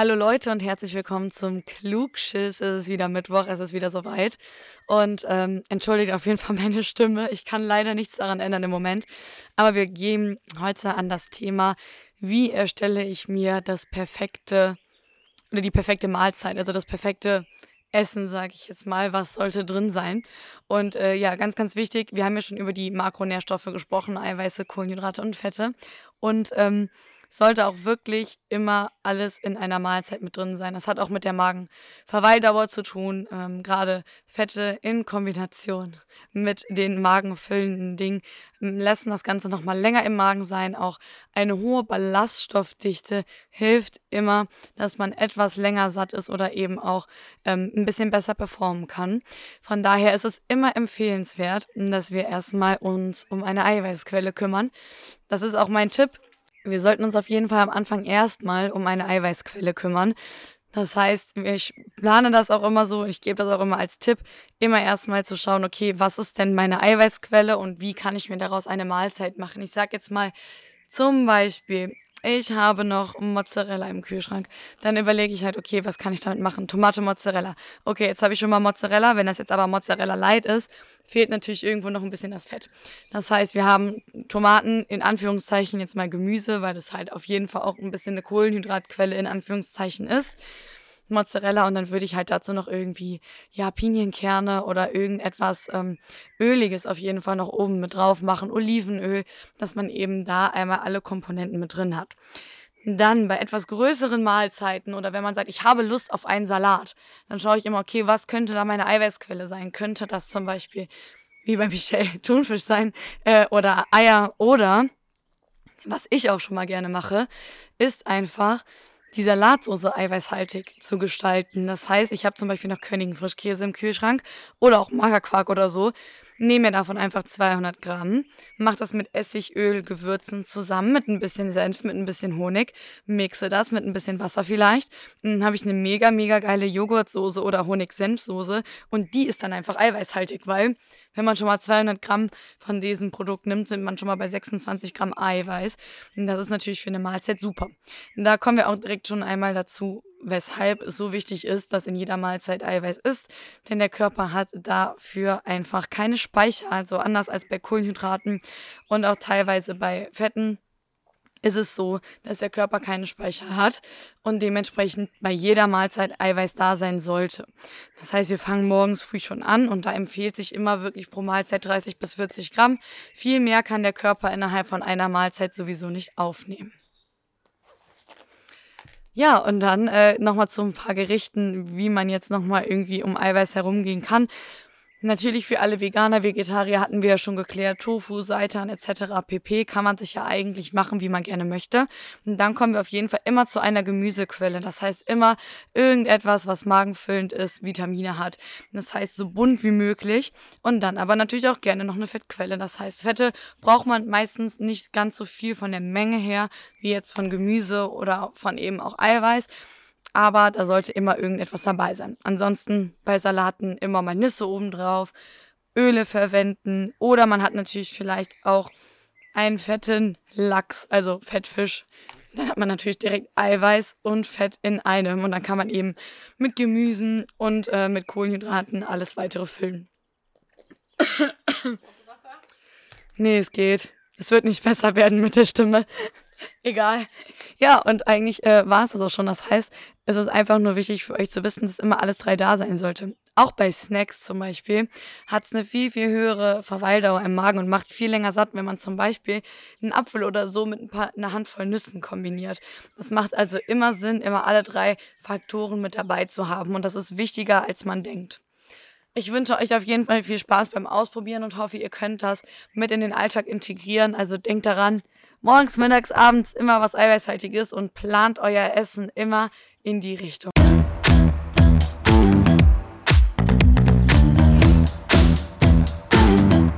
Hallo Leute und herzlich willkommen zum Klugschiss. Es ist wieder Mittwoch, es ist wieder soweit. Und ähm, entschuldigt auf jeden Fall meine Stimme. Ich kann leider nichts daran ändern im Moment. Aber wir gehen heute an das Thema, wie erstelle ich mir das perfekte oder die perfekte Mahlzeit, also das perfekte Essen, sage ich jetzt mal, was sollte drin sein. Und äh, ja, ganz, ganz wichtig, wir haben ja schon über die Makronährstoffe gesprochen, Eiweiße, Kohlenhydrate und Fette. Und ähm, sollte auch wirklich immer alles in einer Mahlzeit mit drin sein. Das hat auch mit der Magenverweildauer zu tun. Ähm, Gerade Fette in Kombination mit den magenfüllenden Dingen ähm, lassen das Ganze nochmal länger im Magen sein. Auch eine hohe Ballaststoffdichte hilft immer, dass man etwas länger satt ist oder eben auch ähm, ein bisschen besser performen kann. Von daher ist es immer empfehlenswert, dass wir erstmal uns um eine Eiweißquelle kümmern. Das ist auch mein Tipp wir sollten uns auf jeden Fall am Anfang erstmal um eine Eiweißquelle kümmern. Das heißt, ich plane das auch immer so, ich gebe das auch immer als Tipp, immer erstmal zu schauen, okay, was ist denn meine Eiweißquelle und wie kann ich mir daraus eine Mahlzeit machen. Ich sage jetzt mal zum Beispiel, ich habe noch Mozzarella im Kühlschrank. Dann überlege ich halt, okay, was kann ich damit machen? Tomate, Mozzarella. Okay, jetzt habe ich schon mal Mozzarella. Wenn das jetzt aber Mozzarella light ist, fehlt natürlich irgendwo noch ein bisschen das Fett. Das heißt, wir haben Tomaten, in Anführungszeichen jetzt mal Gemüse, weil das halt auf jeden Fall auch ein bisschen eine Kohlenhydratquelle in Anführungszeichen ist. Mozzarella und dann würde ich halt dazu noch irgendwie, ja, Pinienkerne oder irgendetwas ähm, Öliges auf jeden Fall noch oben mit drauf machen, Olivenöl, dass man eben da einmal alle Komponenten mit drin hat. Dann bei etwas größeren Mahlzeiten oder wenn man sagt, ich habe Lust auf einen Salat, dann schaue ich immer, okay, was könnte da meine Eiweißquelle sein? Könnte das zum Beispiel, wie bei Michel, Thunfisch sein äh, oder Eier oder, was ich auch schon mal gerne mache, ist einfach die Salatsoße eiweißhaltig zu gestalten. Das heißt, ich habe zum Beispiel noch Königen Frischkäse im Kühlschrank oder auch Magerquark oder so nehme mir davon einfach 200 Gramm, mache das mit Essigöl, Gewürzen zusammen, mit ein bisschen Senf, mit ein bisschen Honig, mixe das mit ein bisschen Wasser vielleicht. Dann habe ich eine mega, mega geile Joghurtsoße oder Honig-Senfsoße und die ist dann einfach eiweißhaltig, weil wenn man schon mal 200 Gramm von diesem Produkt nimmt, sind man schon mal bei 26 Gramm Eiweiß. Und das ist natürlich für eine Mahlzeit super. Da kommen wir auch direkt schon einmal dazu, weshalb es so wichtig ist, dass in jeder Mahlzeit Eiweiß ist, denn der Körper hat dafür einfach keine Speicher, also anders als bei Kohlenhydraten und auch teilweise bei Fetten ist es so, dass der Körper keine Speicher hat und dementsprechend bei jeder Mahlzeit Eiweiß da sein sollte. Das heißt, wir fangen morgens früh schon an und da empfiehlt sich immer wirklich pro Mahlzeit 30 bis 40 Gramm. Viel mehr kann der Körper innerhalb von einer Mahlzeit sowieso nicht aufnehmen. Ja, und dann äh, nochmal zu ein paar Gerichten, wie man jetzt nochmal irgendwie um Eiweiß herumgehen kann. Natürlich für alle Veganer, Vegetarier hatten wir ja schon geklärt, Tofu, Seitan etc. pp. kann man sich ja eigentlich machen, wie man gerne möchte. Und dann kommen wir auf jeden Fall immer zu einer Gemüsequelle. Das heißt immer irgendetwas, was magenfüllend ist, Vitamine hat. Das heißt so bunt wie möglich. Und dann aber natürlich auch gerne noch eine Fettquelle. Das heißt, Fette braucht man meistens nicht ganz so viel von der Menge her, wie jetzt von Gemüse oder von eben auch Eiweiß aber da sollte immer irgendetwas dabei sein. Ansonsten bei Salaten immer mal Nüsse obendrauf, Öle verwenden oder man hat natürlich vielleicht auch einen fetten Lachs, also Fettfisch. Dann hat man natürlich direkt Eiweiß und Fett in einem und dann kann man eben mit Gemüsen und äh, mit Kohlenhydraten alles weitere füllen. Hast du Wasser? Nee, es geht. Es wird nicht besser werden mit der Stimme. Egal. Ja, und eigentlich äh, war es das auch schon. Das heißt, es ist einfach nur wichtig für euch zu wissen, dass immer alles drei da sein sollte. Auch bei Snacks zum Beispiel hat es eine viel, viel höhere Verweildauer im Magen und macht viel länger satt, wenn man zum Beispiel einen Apfel oder so mit ein paar, einer Handvoll Nüssen kombiniert. Das macht also immer Sinn, immer alle drei Faktoren mit dabei zu haben. Und das ist wichtiger, als man denkt. Ich wünsche euch auf jeden Fall viel Spaß beim Ausprobieren und hoffe, ihr könnt das mit in den Alltag integrieren. Also denkt daran, morgens, mittags, abends immer was Eiweißhaltiges und plant euer Essen immer in die Richtung.